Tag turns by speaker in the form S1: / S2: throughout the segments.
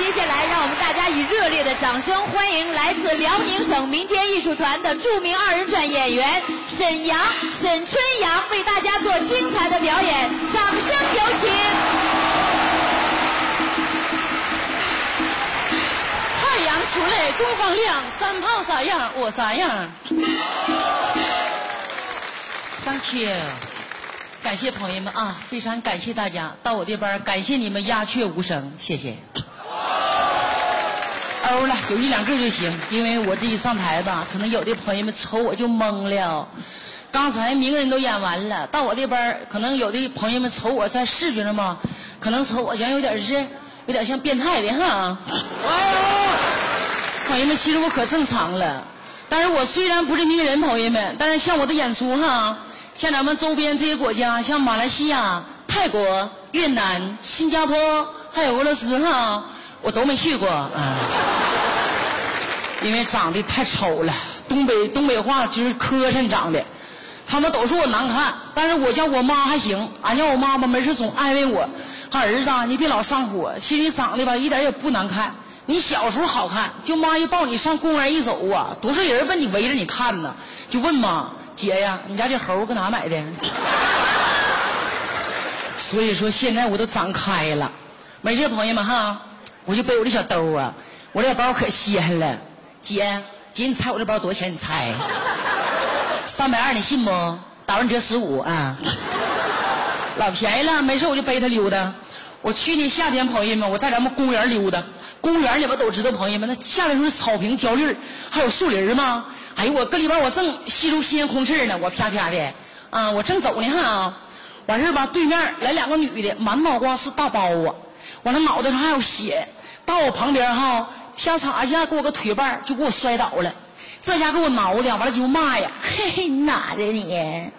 S1: 接下来，让我们大家以热烈的掌声欢迎来自辽宁省民间艺术团的著名二人转演员沈阳、沈春阳为大家做精彩的表演，掌声有请。
S2: 太阳出来东方亮，山炮啥样我啥样。Thank you，感谢朋友们啊，非常感谢大家到我这边，感谢你们鸦雀无声，谢谢。欧了，有一两个就行，因为我这一上台吧，可能有的朋友们瞅我就懵了。刚才名人都演完了，到我这边可能有的朋友们瞅我在视觉上嘛，可能瞅我像有点是有点像变态的哈。朋友们，其实我可正常了。但是我虽然不是名人，朋友们，但是像我的演出哈，像咱们周边这些国家，像马来西亚、泰国、越南、新加坡，还有俄罗斯哈。我都没去过，嗯，因为长得太丑了。东北东北话就是磕碜长得，他们都说我难看。但是我家我妈还行，俺家我妈妈没事总安慰我，她儿子啊，你别老上火。其实你长得吧一点也不难看，你小时候好看。就妈一抱你上公园一走啊，多少人问你围着你看呢，就问妈姐呀，你家这猴搁哪买的？所以说现在我都长开了，没事朋友们哈。我就背我这小兜啊，我这包可稀罕了。姐，姐，你猜我这包多少钱？你猜？三百二，你信不？打完折十五啊，老便宜了。没事我就背它溜达。我去年夏天，朋友们，我在咱们公园溜达。公园你们都知道，朋友们，那夏天时候草坪焦绿还有树林吗？哎呦，我搁里边我正吸收新鲜空气呢，我啪啪的啊，我正走呢哈，完事吧，对面来两个女的，满脑瓜是大包啊，完了脑袋上还有血。到我旁边哈，下场一下给我个腿绊就给我摔倒了。这家给我挠的，完了就骂呀：“嘿嘿，哪的你？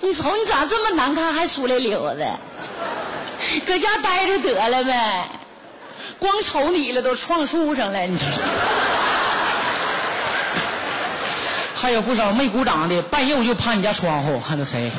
S2: 你瞅你咋这么难看，还出来溜达？搁家待着得了呗，光瞅你了都撞树上了，你说。还有不少没鼓掌的，半夜我就趴你家窗户，看到谁？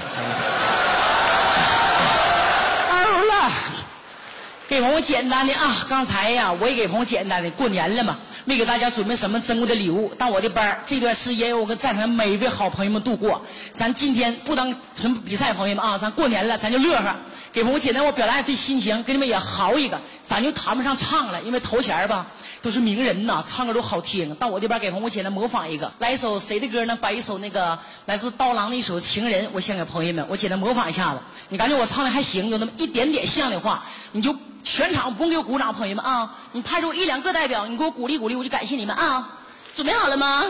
S2: 给朋友简单的啊，刚才呀，我也给朋友简单的过年了嘛，没给大家准备什么珍贵的礼物。但我的班这段时间我跟在场每一位好朋友们度过。咱今天不当纯比赛，朋友们啊，咱过年了，咱就乐呵。给朋友简单，我表达一份心情，给你们也嚎一个。咱就谈不上唱了，因为头前吧都是名人呐，唱歌都好听。到我这边给朋友简单模仿一个，来一首谁的歌呢？把一首那个来自刀郎的一首《情人》，我献给朋友们。我简单模仿一下子，你感觉我唱的还行，有那么一点点像的话，你就。全场不用给我鼓掌，朋友们啊！你派出一两个代表，你给我鼓励鼓励，我就感谢你们啊！准备好了吗？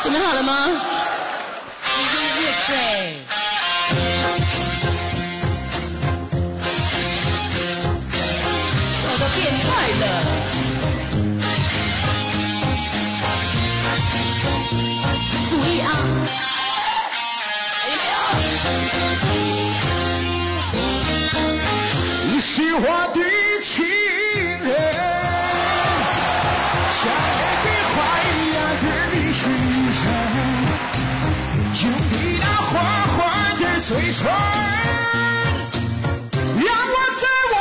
S2: 准备好了吗？越越醉，
S3: 嘴唇，让我在午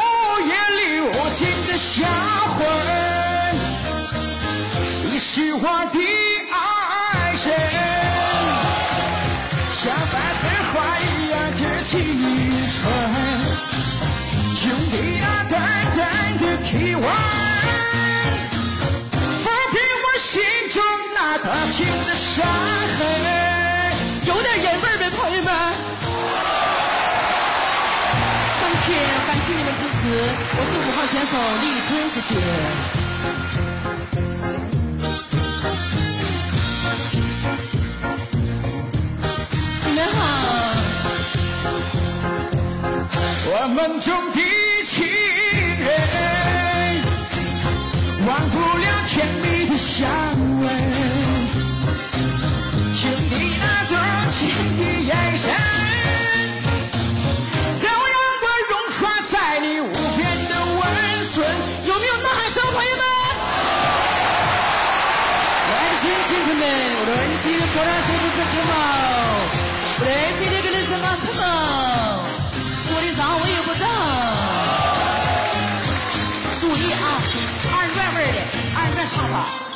S3: 夜里无尽的销魂。你是我的爱人，像百合花一样的清纯。用你那淡淡的体温，抚平我心中那多情的伤痕。
S2: 有点眼味儿呗，朋友们。感谢你们支持，我是五号选手李春，谢谢。你们好。
S3: 我们中的情人，忘不了甜蜜的香对是这个 listen 说
S2: 的啥我也不知
S4: 注意啊二人转味儿的二人
S2: 转唱法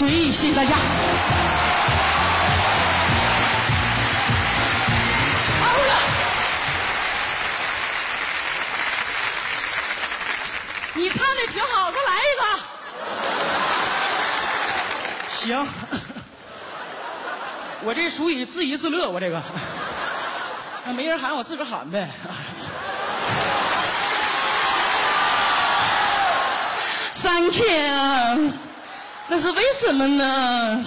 S2: 随意，谢谢大家。
S4: 你唱的挺好，再来一个。
S2: 行，我这属于自娱自乐，我这个，没人喊我自个儿喊呗。Thank you，那是为什么呢？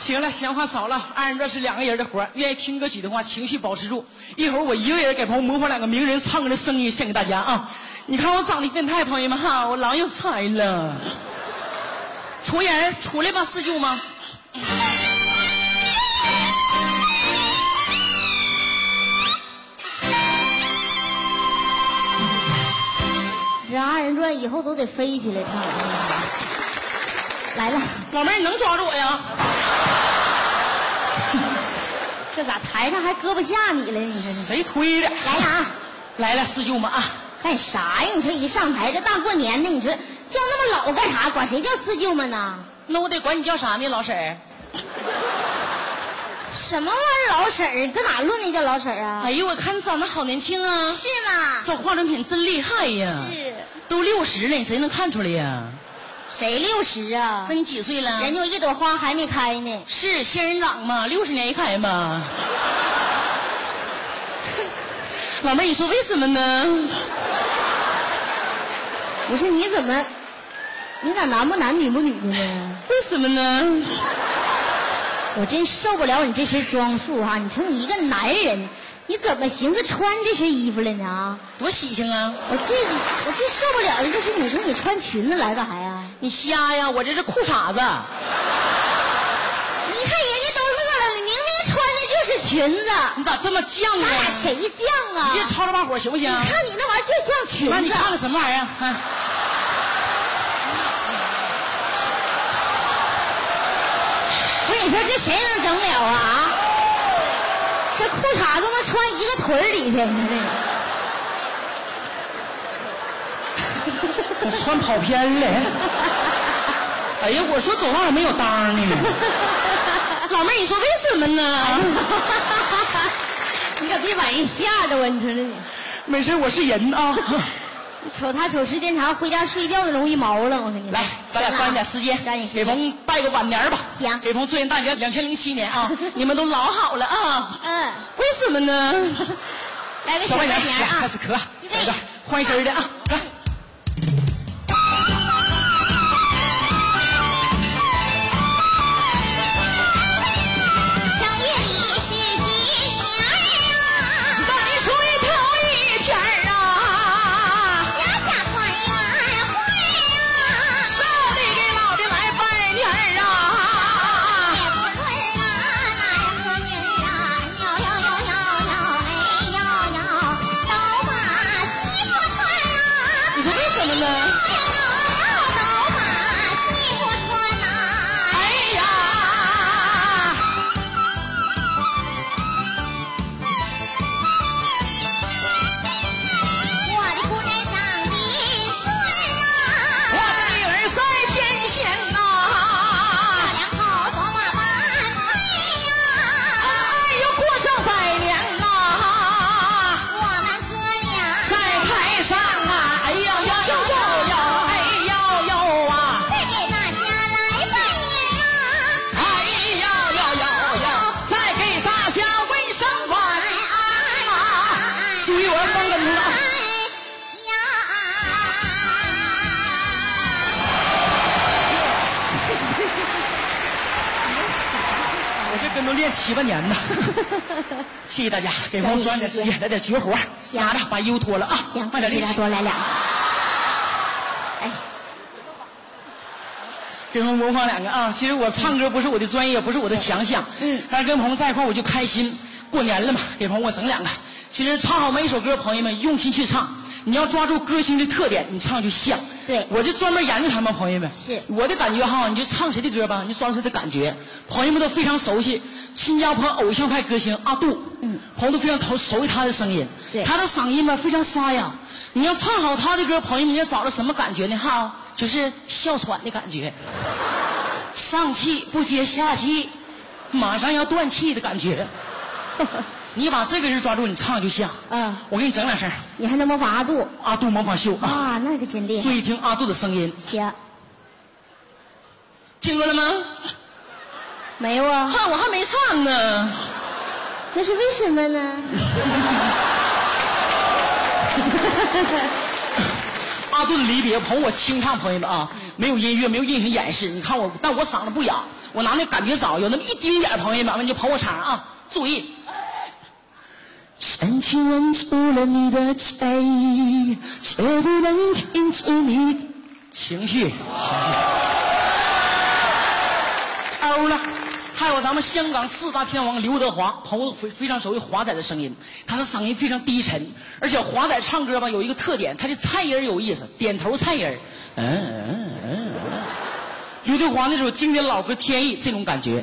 S2: 行了，闲话少了。二人转是两个人的活愿意听歌曲的话，情绪保持住。一会儿我一个人给朋友模仿两个名人唱歌的声音献给大家啊！你看我长得变态，朋友们哈，我老有才了。出人出来吧，四舅妈。
S5: 这二人转以后都得飞起来唱。来了，
S2: 老妹儿，你能抓住我呀？
S5: 这咋台上还搁不下你了？你说这
S2: 谁推的？
S5: 来了啊！
S2: 来了，四舅妈啊！
S5: 干啥呀？你说一上台这大过年的，你说叫那么老干啥？管谁叫四舅们呢？
S2: 那我得管你叫啥呢，老婶儿？
S5: 什么玩意儿老婶儿？搁哪论的叫老婶儿啊？
S2: 哎呦，我看你长得好年轻啊！
S5: 是吗？
S2: 这化妆品真厉害呀！
S5: 是。
S2: 都六十了，你谁能看出来呀？
S5: 谁六十啊
S2: 那？你几岁了？
S5: 人家一朵花还没开呢。
S2: 是仙人掌嘛，六十年一开嘛。老妹，你说为什么呢？
S5: 不是你怎么，你咋男不男女不女的呢？
S2: 为什么呢？
S5: 我真受不了你这身装束哈、你瞅你一个男人，你怎么寻思穿这身衣服了呢？啊，
S2: 多喜庆啊！
S5: 我最我最受不了的就是你说你穿裙子来干啥呀？
S2: 你瞎呀？我这是裤衩子。
S5: 你看人家都乐了，你明明穿的就是裙子，
S2: 你咋这么犟
S5: 咱？俩谁犟啊？
S2: 别吵吵把火行不行？
S5: 你看你那玩意儿就像裙
S2: 妈，你
S5: 子。
S2: 看看什么玩意儿？啊
S5: 我跟你说这谁能整了啊？裤衩都能穿一个腿儿里去，你说这
S2: 穿跑偏了。哎呀，我说走道没有裆呢。老妹儿，你说为什么呢？
S5: 你可别把人吓着我，你说这你，
S2: 没事，我是人啊。
S5: 瞅他瞅时间长，回家睡觉都容易毛了。我跟你说
S2: 来，咱俩抓紧点时间，
S5: 抓紧时间。
S2: 给鹏拜个晚年吧。
S5: 行
S2: 给鹏祝愿大年两千零七年啊，你们都老好了啊。
S5: 嗯，
S2: 为什么呢？
S5: 来个小拜
S2: 年
S5: 啊
S2: 开！始咳，
S5: 预备
S2: 来点欢声儿的啊，来。
S5: 都
S2: 练七八年呢。谢谢大家，给朋友抓点时间，来点绝活，拿着把衣服脱了啊！
S5: 行，
S2: 卖点力
S5: 多来两个。哎，
S2: 给朋友模仿两个啊！其实我唱歌不是我的专业，不是我的强项，
S5: 嗯
S2: 但是跟朋友在一块我就开心。过年了嘛，给朋友我整两个。其实唱好每一首歌，朋友们用心去唱，你要抓住歌星的特点，你唱就像。
S5: 对
S2: 我就专门研究他们，朋友们。
S5: 是
S2: 我的感觉哈，你就唱谁的歌吧，你就抓住谁的感觉。朋友们都非常熟悉新加坡偶像派歌星阿杜，
S5: 嗯，
S2: 朋友都非常熟熟悉他的声音。
S5: 对
S2: 他的嗓音吧非常沙哑。你要唱好他的歌，朋友们你要找到什么感觉呢？哈，就是哮喘的感觉。上气不接下气，马上要断气的感觉。你把这个人抓住，你唱就像。
S5: 嗯，
S2: 我给你整两声，
S5: 你还能模仿阿杜
S2: 阿杜模仿秀啊，
S5: 啊？那可真厉害注。
S2: 意听阿杜的声音，
S5: 行，
S2: 听着了吗？
S5: 没有啊？
S2: 哈，我还没唱呢。
S5: 那是为什么呢？
S2: 阿杜的离别，捧我清唱，朋友们啊，没有音乐，没有音频演示。你看我，但我嗓子不哑，我拿那感觉找，有那么一丁点，朋友们，你就捧我场啊，注意。深情吻住了你的嘴，却不能停止你情绪。情绪。欧了。还有咱们香港四大天王刘德华，朋友非非常熟悉华仔的声音，他的嗓音非常低沉，而且华仔唱歌吧有一个特点，他的颤音有意思，点头颤音。嗯嗯嗯。刘德华那首经典老歌《天意》，这种感觉。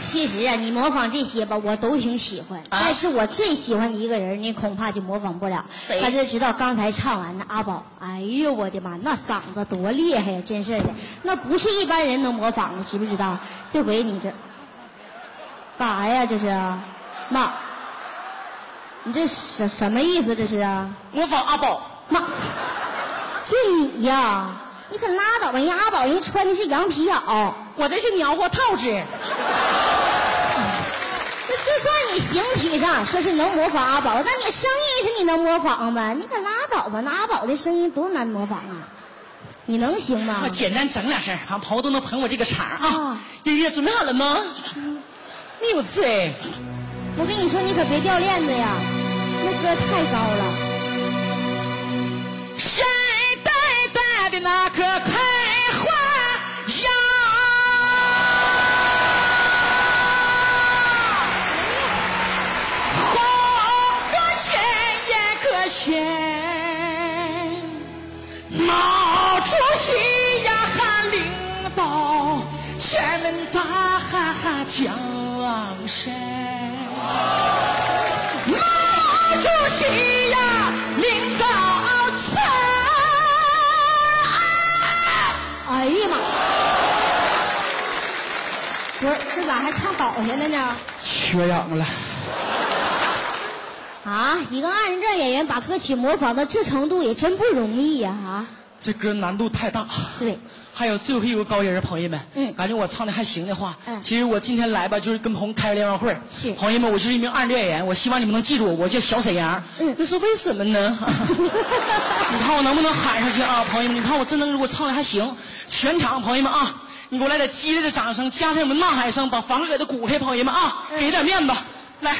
S5: 其实啊，你模仿这些吧，我都挺喜欢。
S2: 啊
S5: 但是我最喜欢的一个人，你恐怕就模仿不了。
S2: 谁
S5: 大家知道刚才唱完的阿宝，哎呦我的妈，那嗓子多厉害呀！真是的，那不是一般人能模仿的，知不知道？这回你这干啥呀？这是啊，妈，你这什什么意思？这是啊，
S2: 模仿阿宝，
S5: 妈，就你呀，你可拉倒吧！人家阿宝人家穿的是羊皮袄。
S2: 我这是鸟货套子。
S5: 那就算你形体上说是能模仿阿宝，但你声音是你能模仿吗？你可拉倒吧！那阿宝的声音多难模仿啊！你能行吗
S2: 我？简单整两声，啊朋友都能捧我这个场啊
S5: 啊！
S2: 音乐准备好了吗？music，
S5: 我跟你说，你可别掉链子呀，那歌太高了。
S2: 谁呆呆的那棵开大喊喊江山。毛主席呀，领导层。
S5: 哎呀妈！不是，这咋还唱倒下了呢？
S2: 缺氧了。
S5: 啊，一个二人转演员把歌曲模仿到这程度也真不容易呀！啊，
S2: 这歌难度太大。
S5: 对，
S2: 还有最后一个高音儿，朋友们，
S5: 嗯
S2: 感觉我唱的还行的话，
S5: 嗯
S2: 其实我今天来吧，就是跟朋友开个联欢会儿
S5: 是
S2: 朋友们，我就是一名二演员，我希望你们能记住我，我叫小沈阳。
S5: 嗯
S2: 那是为什么呢？你看我能不能喊上去啊，朋友们？你看我真能如果唱的还行，全场朋友们啊，你给我来点激烈的掌声，加上你们呐喊声，把房子给它鼓开，朋友们啊，
S5: 嗯
S2: 给点面子，来。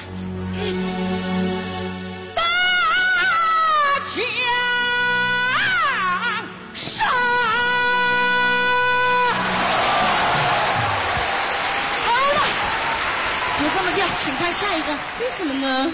S2: 你看下一个。为什么呢？